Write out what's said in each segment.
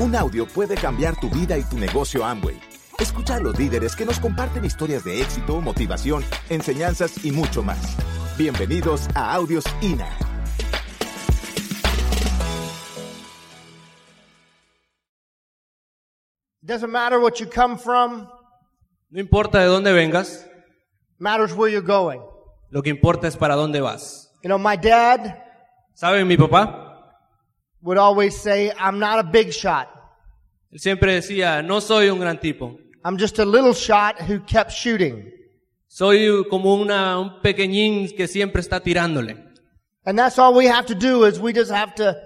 Un audio puede cambiar tu vida y tu negocio Amway. Escucha a los líderes que nos comparten historias de éxito, motivación, enseñanzas y mucho más. Bienvenidos a Audios INA. Doesn't matter what you come from, No importa de dónde vengas, matters where you're going. lo que importa es para dónde vas. You know, my dad ¿Saben mi papá? Would always say, I'm not a big shot. Él siempre decía, no soy un gran tipo. I'm just a little shot who kept shooting. Soy como una, un pequeñín que siempre está tirándole. And that's all we have to do is we just have to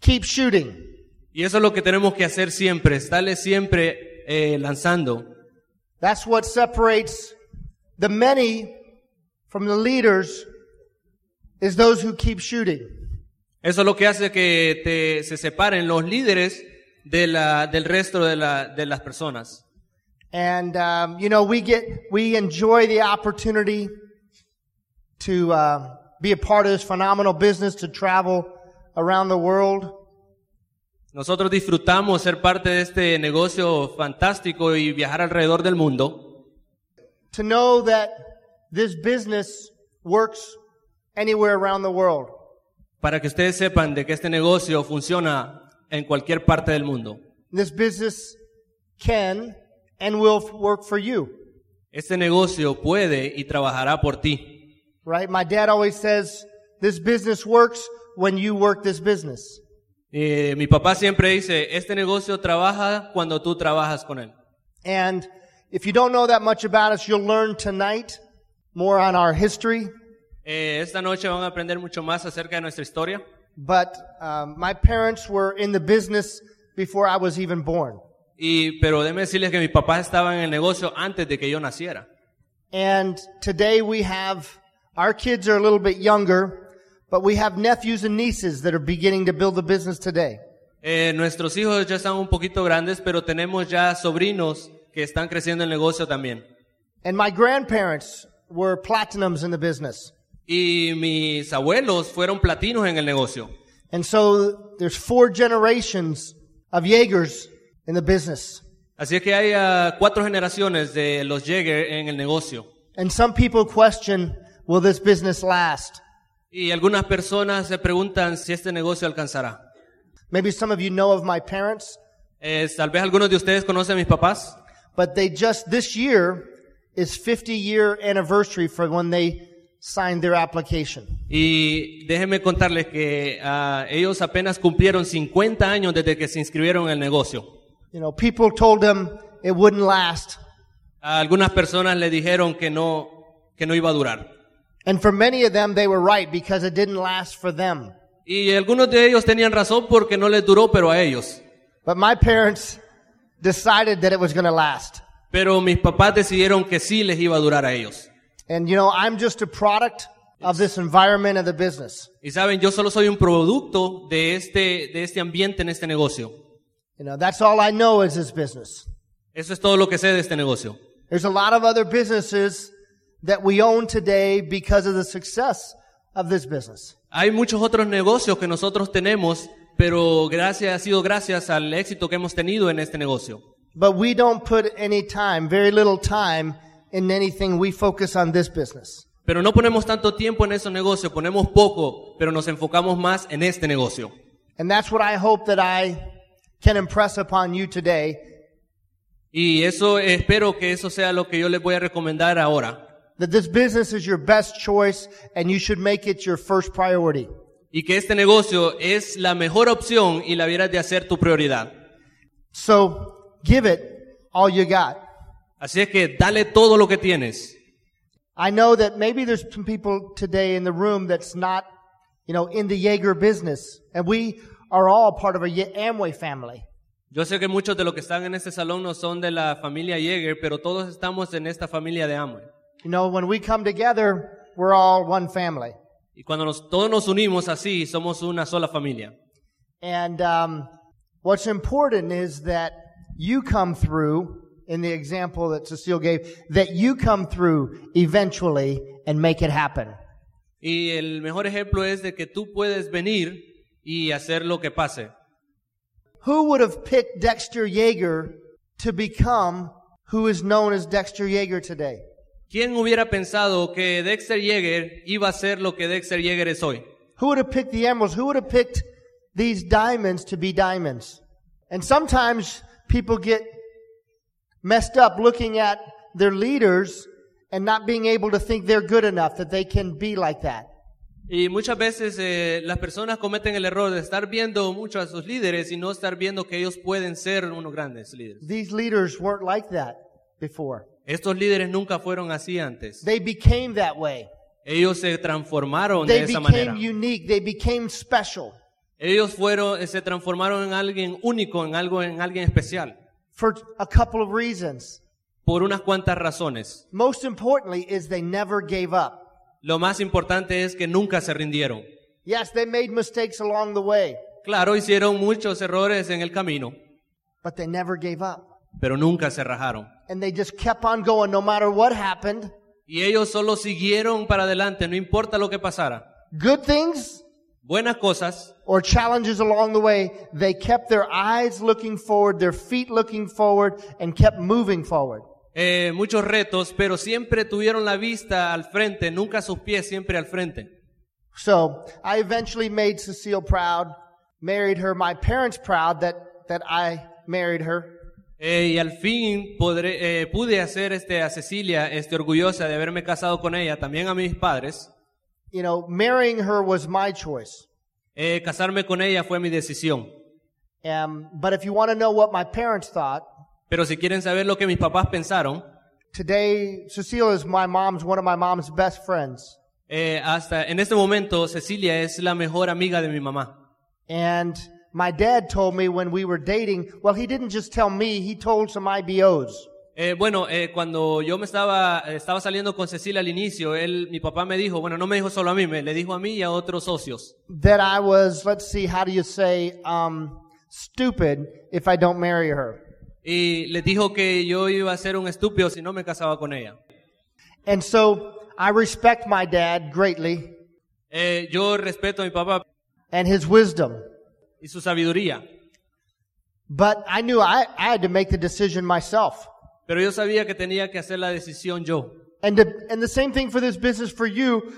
keep shooting. Y eso es lo que tenemos que hacer siempre, estarle siempre eh, lanzando. That's what separates the many from the leaders is those who keep shooting. Eso es lo que hace que te, se separen los líderes de la, del resto de, la, de las personas. And um, you know, we get we enjoy the opportunity to uh, be a part of this phenomenal business to travel around the world. Nosotros disfrutamos ser parte de este negocio fantástico y viajar alrededor del mundo. To know that this business works anywhere around the world. Para que ustedes sepan de que este negocio funciona en cualquier parte del mundo. This business can and will f- work for you, Este negocio puede y trabajará por ti. right? My dad always says this business works when you work this business. Eh, mi papá siempre dice, este negocio trabaja cuando tú trabajas con él. And if you don't know that much about us, you'll learn tonight more on our history. Eh, esta noche van a aprender mucho más acerca de nuestra historia. But um, my parents were in the business before I was even born. Y, pero decirles que mis papás estaban en el negocio antes de que yo naciera. And today we have, our kids are a little bit younger, but we have nephews and nieces that are beginning to build the business today. Eh, nuestros hijos ya están un poquito grandes, pero tenemos ya sobrinos que están creciendo en el negocio también. And my grandparents were platinums in the business. Y mis abuelos fueron platinos en el negocio. And so there's four generations of Jaegers in the business. Así es que hay ah, cuatro generaciones de los Jäger en el negocio. And some people question, will this business last? Y algunas personas se preguntan si este negocio alcanzará. Maybe some of you know of my parents, Eh, tal vez algunos de ustedes conocen a mis papás, but they just, this year is 50 year anniversary for when they signed their application. y déjenme contarles que ah, ellos apenas cumplieron 50 años desde que se inscribieron en el negocio. You know, people told them it wouldn't last. A algunas personas le dijeron que no, que no iba a durar. And for many of them, they were right because it didn't last for them. Y algunos de ellos tenían razón porque no les duró, pero a ellos. But my parents decided that it was going to last. Pero mis papás decidieron que sí les iba a durar a ellos. And you know, I'm just a product of this environment of the business. Y saben, yo solo soy un producto de este, de este ambiente en este negocio. You know, that's all I know is this business. Eso es todo lo que sé de este negocio. There's a lot of other businesses that we own today because of the success of this business. Hay muchos otros negocios que nosotros tenemos, pero gracias, ha sido gracias al éxito que hemos tenido en este negocio. But we don't put any time, very little time in anything. We focus on this business. Pero no ponemos tanto tiempo en esos negocios, ponemos poco, pero nos enfocamos más en este negocio. And that's what I hope that I can impress upon you today Y eso, espero que eso sea lo que yo les voy a recomendar ahora. that this business is your best choice and you should make it your first priority. Y que este negocio es la mejor opción y la vieras de hacer tu prioridad. So give it all you got. Así es que dale todo lo que tienes. I know that maybe there's some people today in the room that's not, you know, in the Jaeger business. And we are all part of a Ye- Amway family. Yo sé que muchos de los que están en este salón no son de la familia Jäger, pero todos estamos en esta familia de Amway. You know, when we come together, we're all one family. Y cuando nos, todos nos unimos así, somos una sola familia. And um, what's important is that you come through, in the example that Cecile gave, that you come through eventually and make it happen. Y el mejor ejemplo es de que tú puedes venir y hacer lo que pase. who would have picked Dexter Yeager to become who is known as Dexter Yeager today? ¿Quién hubiera pensado que Dexter Yeager iba a ser lo que Dexter Yeager es hoy? Who would have picked the emeralds? Who would have picked these diamonds to be diamonds? And sometimes people get messed up looking at their leaders and not being able to think they're good enough that they can be like that. Y muchas veces eh, las personas cometen el error de estar viendo mucho a sus líderes y no estar viendo que ellos pueden ser unos grandes líderes. These leaders weren't like that before. Estos líderes nunca fueron así antes. They became that way. Ellos se transformaron de They esa manera. became unique. They became special Ellos fueron, eh, se transformaron en alguien único, en algo, en alguien especial, for a couple of reasons. por unas cuantas razones. Most importantly is they never gave up. Lo más importante es que nunca se rindieron. Yes, they made mistakes along the way, Claro, hicieron muchos errores en el camino, but they never gave up. pero nunca se rajaron. And they just kept on going no matter what happened. Y ellos solo siguieron para adelante, no importa lo que pasara. Good things Buenas cosas or challenges along the way, they kept their eyes looking forward, their feet looking forward, and kept moving forward. eh, muchos retos, pero siempre tuvieron la vista al frente, nunca sus pies siempre al frente. So I eventually made Cecile proud, married her, my parents proud that, that I married her. Eh, y al fin podré- eh, pude hacer este, a Cecilia este, orgullosa de haberme casado con ella, también a mis padres. You know, marrying her was my choice. Eh, casarme con ella fue mi decisión. Um, but if you want to know what my parents thought, Pero si quieren saber lo que mis papás pensaron, today Cecilia is my mom's, one of my mom's best friends. eh, hasta en este momento Cecilia es la mejor amiga de mi mamá. And my dad told me when we were dating, well, he didn't just tell me, he told some IBOs. Eh, bueno, eh, cuando yo me estaba, estaba saliendo con Cecilia al inicio, él, mi papá me dijo, bueno, no me dijo solo a mí, me le dijo a mí y a otros socios. that I was, let's see, how do you say, um, stupid if I don't marry her. Y les dijo que yo iba a ser un estúpido si no me casaba con ella. And so I respect my dad greatly Eh, yo respeto a mi papá and his wisdom. y su sabiduría, But I knew I, I had to make the decision myself. Pero yo sabía que tenía que hacer la decisión yo. And, to, and the same thing for this business for you.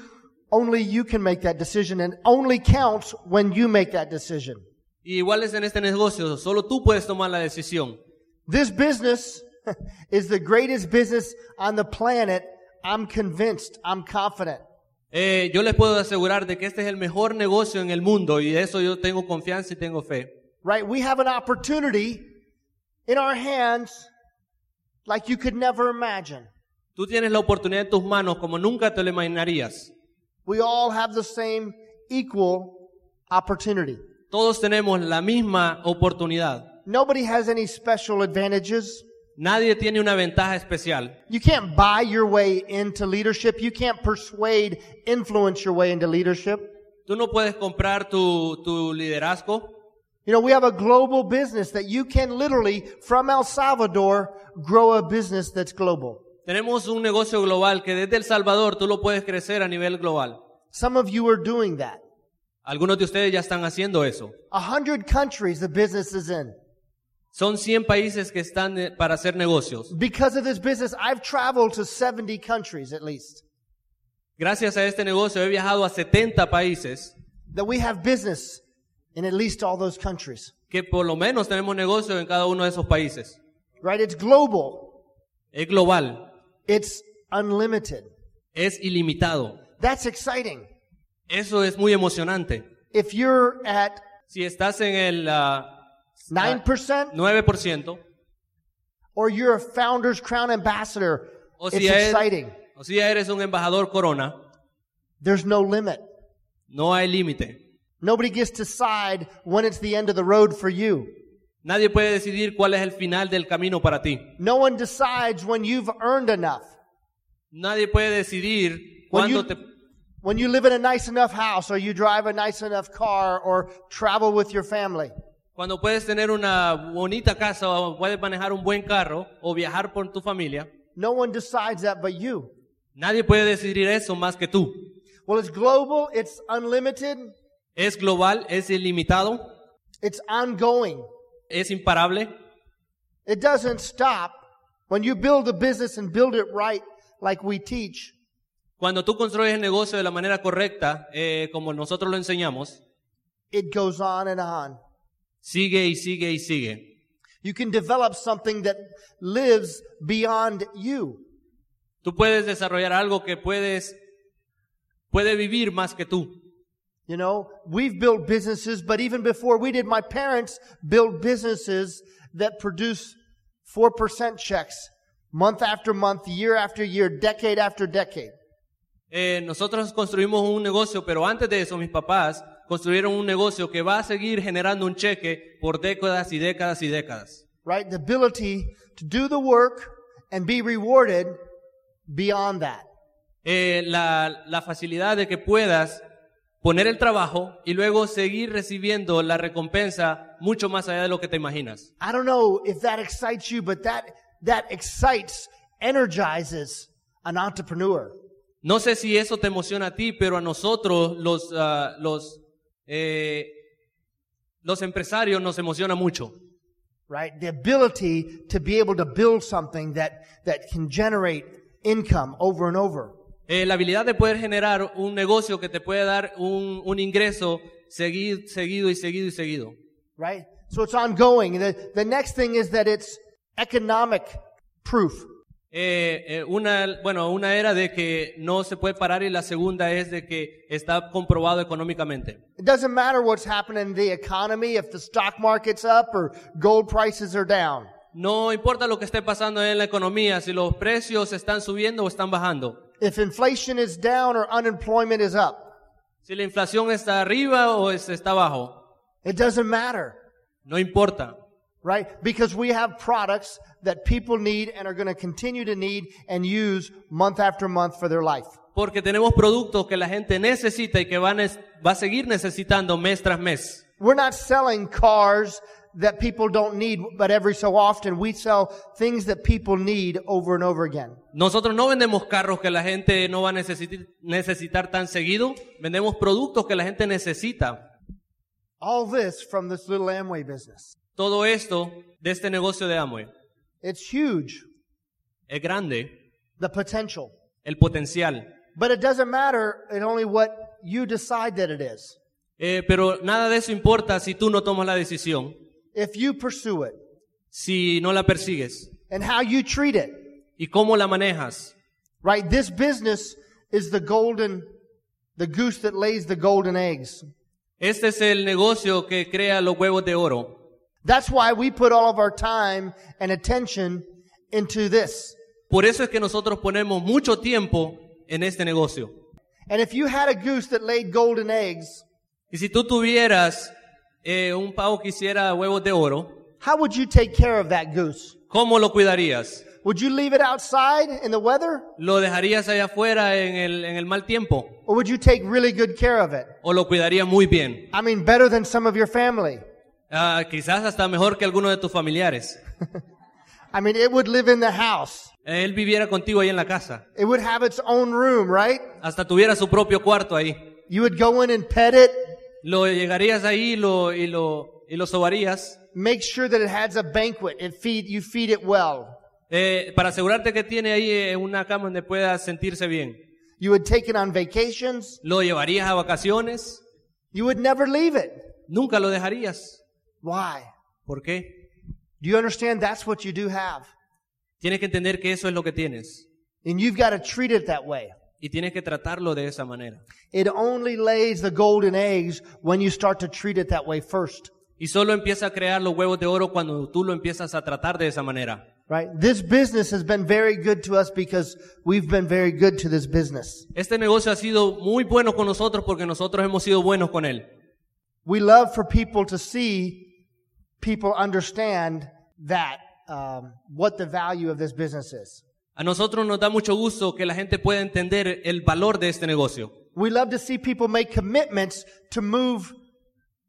Only you can make that decision and only counts when you make that decision. Y igual es en este negocio, solo tú puedes tomar la decisión. This business is the greatest business on the planet. I'm convinced. I'm confident. Eh, yo les puedo asegurar de que este es el mejor negocio en el mundo y de eso yo tengo confianza y tengo fe. Right? We have an opportunity in our hands like you could never imagine. Tú tienes la oportunidad en tus manos como nunca te lo imaginarías. We all have the same equal opportunity. Todos tenemos la misma oportunidad. Nobody has any special advantages. Nadie tiene una ventaja especial. You can't buy your way into leadership. You can't persuade, influence your way into leadership. Tú no puedes comprar tu, tu liderazgo. You know, we have a global business that you can literally, from El Salvador, grow a business that's global. Tenemos un negocio global que desde El Salvador tú lo puedes crecer a nivel global. Some of you are doing that. Algunos de ustedes ya están haciendo eso. A hundred countries the business is in. Son 100 países que están eh, para hacer negocios. Because of this business, I've traveled to 70 countries at least. Gracias a este negocio he viajado a 70 países That we have business in at least all those countries. que por lo menos tenemos negocio en cada uno de esos países. Right? It's global. Es global, It's unlimited. es ilimitado. That's exciting. Eso es muy emocionante. If you're at Si estás en el ah, 9% 9%, or you're a Founders Crown ambassador, o it's si, eres, exciting. o si eres un embajador corona, There's no limit. no hay límite. Nobody gets to decide when it's the end of the road for you. Nadie puede decidir cuál es el final del camino para ti. No one decides when you've earned enough. Nadie puede decidir When cuándo you- te... When you live in a nice enough house or you drive a nice enough car or travel with your family. Cuando puedes tener una bonita casa o puedes manejar un buen carro o viajar por tu familia, No one decides that but you. nadie puede decidir eso más que tú. Well, it's global, it's unlimited, Es global, es ilimitado, it's ongoing. es imparable. It doesn't stop when you build a business and build it right, like we teach. Cuando tú construyes el negocio de la manera correcta, eh, como nosotros lo enseñamos, It goes on and on. sigue y sigue y sigue. You can develop something that lives beyond you. Tú puedes desarrollar algo que puedes, puede vivir más que tú. You know, we've built businesses, but even before we did, my parents built businesses that produce 4% checks month after month, year after year, decade after decade. Eh, nosotros construimos un negocio, pero antes de eso mis papás construyeron un negocio que va a seguir generando un cheque por décadas y décadas y décadas. Right? The ability to do the work and be rewarded beyond that. Eh, la, la facilidad de que puedas poner el trabajo y luego seguir recibiendo la recompensa mucho más allá de lo que te imaginas. I don't know if that excites you, but that, that excites, energizes an entrepreneur. No sé si eso te emociona a ti, pero a nosotros los, ah, los, eh, los empresarios nos emociona mucho. right? The ability to be able to build something that, that can generate income over and over. Eh, la habilidad de poder generar un negocio que te puede dar un, un ingreso seguido, seguido y seguido y seguido. right? So it's ongoing. The, the next thing is that it's economic proof. Eh, eh, una, bueno, una era de que no se puede parar y la segunda es de que está comprobado económicamente. It doesn't matter what's happening in the economy, if the stock market's up or gold prices are down. No importa lo que esté pasando en la economía, si los precios están subiendo o están bajando, If inflation is down or unemployment is up. si la inflación está arriba o está abajo, It doesn't matter, no importa. right? Because we have products that people need and are going to continue to need and use month after month for their life. Porque tenemos productos que la gente necesita y que van es- va a seguir necesitando mes tras mes. We're not selling cars that people don't need, but every so often we sell things that people need over and over again. Nosotros no vendemos carros que la gente no va a necesitar, necesitar tan seguido, vendemos productos que la gente necesita. All this from this little Amway business. Todo esto de este negocio de Amway It's huge, es grande, the potential. el potencial. But it doesn't matter in only what you decide that it is. Eh, pero nada de eso importa si tú no tomas la decisión, If you pursue it si no la persigues and how you treat it, y cómo la manejas. right? This business is the golden, the goose that lays the golden eggs. Este es el negocio que crea los huevos de oro. That's why we put all of our time and attention into this. Por eso es que nosotros ponemos mucho tiempo en este negocio. And if you had a goose that laid golden eggs, Y si tú tuvieras eh, un pavo que hiciera huevos de oro, how would you take care of that goose? ¿cómo lo cuidarías? Would you leave it outside in the weather? ¿Lo dejarías allá afuera en el, en el mal tiempo? Or would you take really good care of it? ¿O lo cuidarías muy bien? I mean, better than some of your family. Ah, quizás hasta mejor que alguno de tus familiares. I mean, it would live in the house. Él viviera contigo ahí en la casa. It would have its own room, right? Hasta tuviera su propio cuarto ahí. You would go in and pet it, Lo llegarías ahí y lo, y lo, y lo sobarías make sure that it has a banquet. It feed, you feed it well. eh, para asegurarte que tiene ahí eh, una cama donde pueda sentirse bien. You would take it on vacations. Lo llevarías a vacaciones. You would never leave it. Nunca lo dejarías. Why? ¿Por qué? Do you understand that's what you do have? Tienes que entender que eso es lo que tienes. And you've got to treat it that way. Y tienes que tratarlo de esa manera. It only lays the golden eggs when you start to treat it that way first. Y solo empieza a crear los huevos de oro cuando tú lo empiezas a tratar de esa manera. Right? This business has been very good to us because we've been very good to this business. Este negocio ha sido muy bueno con nosotros porque nosotros hemos sido buenos con él. We love for people to see people understand that um, what the value of this business is. A nosotros nos da mucho gusto que la gente pueda entender el valor de este negocio. We love to see people make commitments to move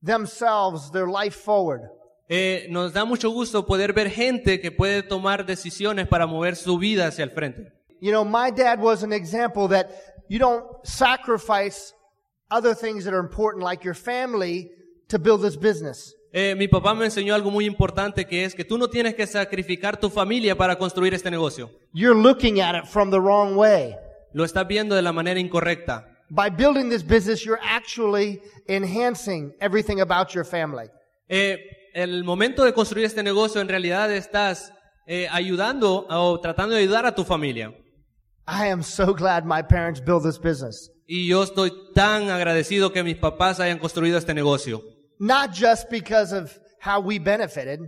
themselves, their life forward. Eh, nos da mucho gusto poder ver gente que puede tomar decisiones para mover su vida hacia el frente. You know, my dad was an example that you don't sacrifice other things that are important like your family to build this business. Eh, mi papá me enseñó algo muy importante que es que tú no tienes que sacrificar tu familia para construir este negocio. You're looking at it from the wrong way. Lo estás viendo de la manera incorrecta. By building this business, you're actually enhancing everything about your family. Eh, el momento de construir este negocio en realidad estás eh, ayudando o tratando de ayudar a tu familia. I am so glad my parents built this business. Y yo estoy tan agradecido que mis papás hayan construido este negocio. Not just because of how we benefited,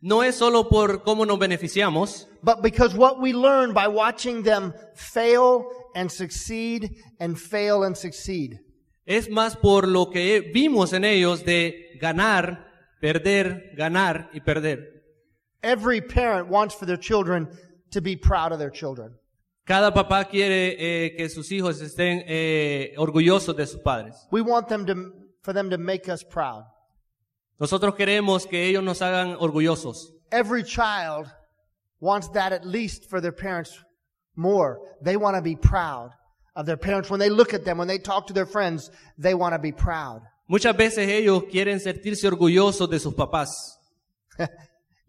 No es solo por cómo nos beneficiamos, but because what we learned by watching them fail and succeed and fail and succeed. es más por lo que vimos en ellos de ganar, perder, ganar y perder. Every parent wants for their children to be proud of their children. Cada papá quiere eh, que sus hijos estén eh, orgullosos de sus padres. We want them to, for them to make us proud. Nosotros queremos que ellos nos hagan orgullosos. Every child wants that at least for their parents more. They want to be proud of their parents. When they look at them, when they talk to their friends, they want to be proud. Muchas veces ellos quieren sentirse orgullosos de sus papás.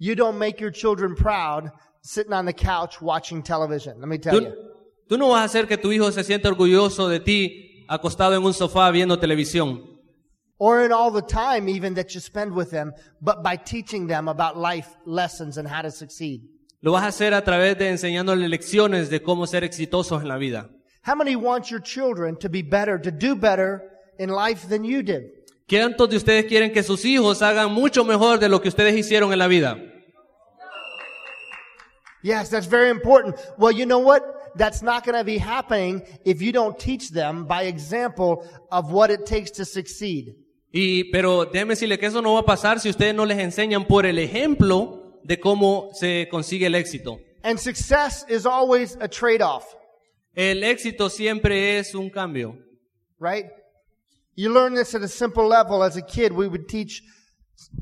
You don't make your children proud sitting on the couch watching television. Let me tell Tú, you. tú no vas a hacer que tu hijo se sienta orgulloso de ti acostado en un sofá viendo televisión. Or in all the time even that you spend with them, but by teaching them about life lessons and how to succeed. Lo vas a hacer a través de enseñándole lecciones de cómo ser exitosos en la vida. How many want your children to be better, to do better in life than you did? ¿Cuántos de ustedes quieren que sus hijos hagan mucho mejor de lo que ustedes hicieron en la vida? Yes, that's very important. Well, you know what? That's not going to be happening if you don't teach them by example of what it takes to succeed. Y, pero déjeme decirle que eso no va a pasar si ustedes no les enseñan por el ejemplo de cómo se consigue el éxito. And success is always a trade-off, El éxito siempre es un cambio. right? You learn this at a simple level. As a kid, we would teach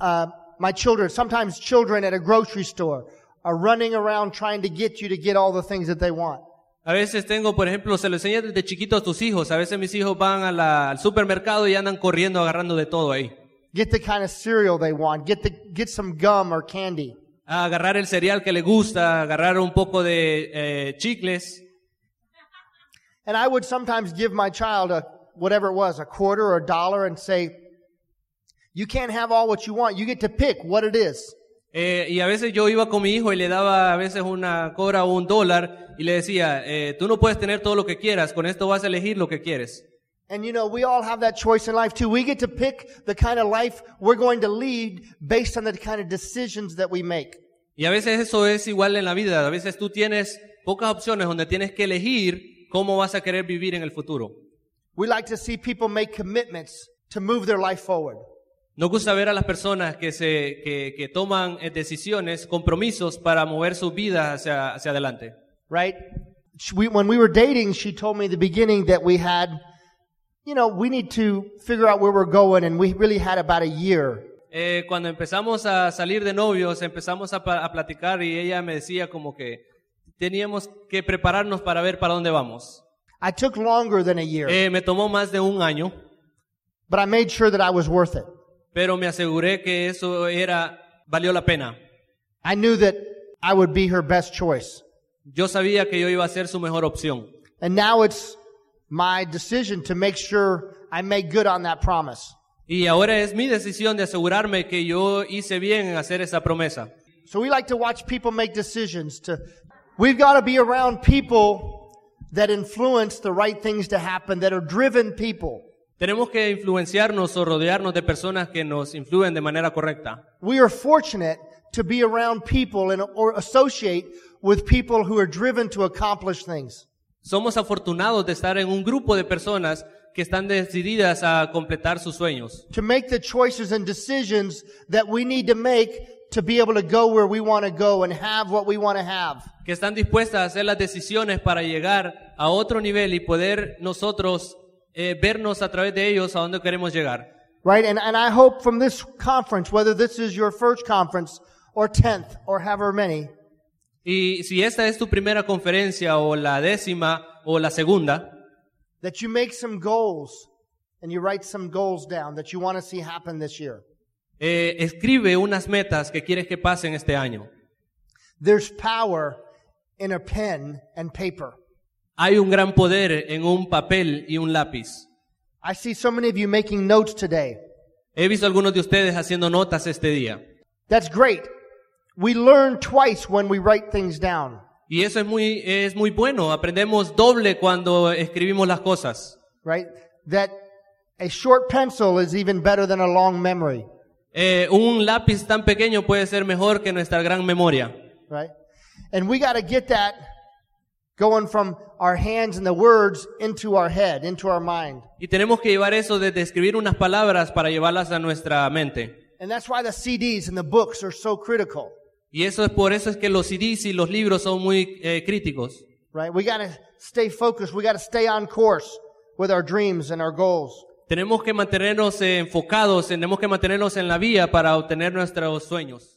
uh, my children. Sometimes children at a grocery store are running around trying to get you to get all the things that they want. A veces tengo, por ejemplo, se lo enseñas desde chiquito a tus hijos. A veces mis hijos van a la- al supermercado y andan corriendo agarrando de todo ahí. Get the kind of cereal they want. Get the get some gum or candy. A agarrar el cereal que le gusta, agarrar un poco de eh, chicles. And I would sometimes give my child a whatever it was, a quarter or a dollar, and say, "You can't have all what you want. You get to pick what it is." Eh, y a veces yo iba con mi hijo y le daba a veces una cobra o un dólar y le decía, eh, tú no puedes tener todo lo que quieras, con esto vas a elegir lo que quieres. And you know, we all have that choice in life too. We get to pick the kind of life we're going to lead based on the kind of decisions that we make. Y a veces eso es igual en la vida. A veces tú tienes pocas opciones donde tienes que elegir cómo vas a querer vivir en el futuro. We like to see people make commitments to move their life forward. Nos gusta ver a las personas que, se, que, que toman eh, decisiones, compromisos para mover sus vidas hacia, hacia adelante. right? We, when we were dating, she told me at the beginning that we had, you know, we need to figure out where we're going, and we really had about a year. Eh, cuando empezamos a salir de novios, empezamos a, a platicar y ella me decía como que teníamos que prepararnos para ver para dónde vamos. I took longer than a year, Eh, me tomó más de un año, but I made sure that I was worth it. Pero me aseguré que eso era, valió la pena. I knew that I would be her best choice. Yo sabía que yo iba a ser su mejor opción. And now it's my decision to make sure I make good on that promise. Y ahora es mi decisión de asegurarme que yo hice bien en hacer esa promesa. So we like to watch people make decisions to, we've got to be around people that influence the right things to happen, that are driven people. Tenemos que influenciarnos o rodearnos de personas que nos influyen de manera correcta. We are fortunate to be around people and or associate with people who are driven to accomplish things. Somos afortunados de estar en un grupo de personas que están decididas a completar sus sueños, To make the choices and decisions that we need to make to be able to go where we want to go and have what we want to have. que están dispuestas a hacer las decisiones para llegar a otro nivel y poder nosotros eh, vernos a través de ellos a donde queremos llegar. Right? And, and I hope from this conference, whether this is your first conference or 10th or however many, Y si esta es tu primera conferencia o la décima o la segunda, that you make some goals and you write some goals down that you want to see happen this year. Eh, escribe unas metas que quieres que pasen este año. There's power in a pen and paper. Hay un gran poder en un papel y un lápiz. I see so many of you making notes today. He visto algunos de ustedes haciendo notas este día. That's great. We learn twice when we write things down. Y eso es muy, es muy bueno. Aprendemos doble cuando escribimos las cosas. right? That a short pencil is even better than a long memory, Eh, un lápiz tan pequeño puede ser mejor que nuestra gran memoria. right? And we got to get that going from our hands and the words into our head, into our mind. Y tenemos que llevar eso desde escribir unas palabras para llevarlas a nuestra mente. And that's why the CDs and the books are so critical, Y eso es por eso es que los CDs y los libros son muy eh, críticos. right? We got to stay focused. We got to stay on course with our dreams and our goals. Tenemos que mantenernos eh, enfocados, tenemos que mantenernos en la vía para obtener nuestros sueños.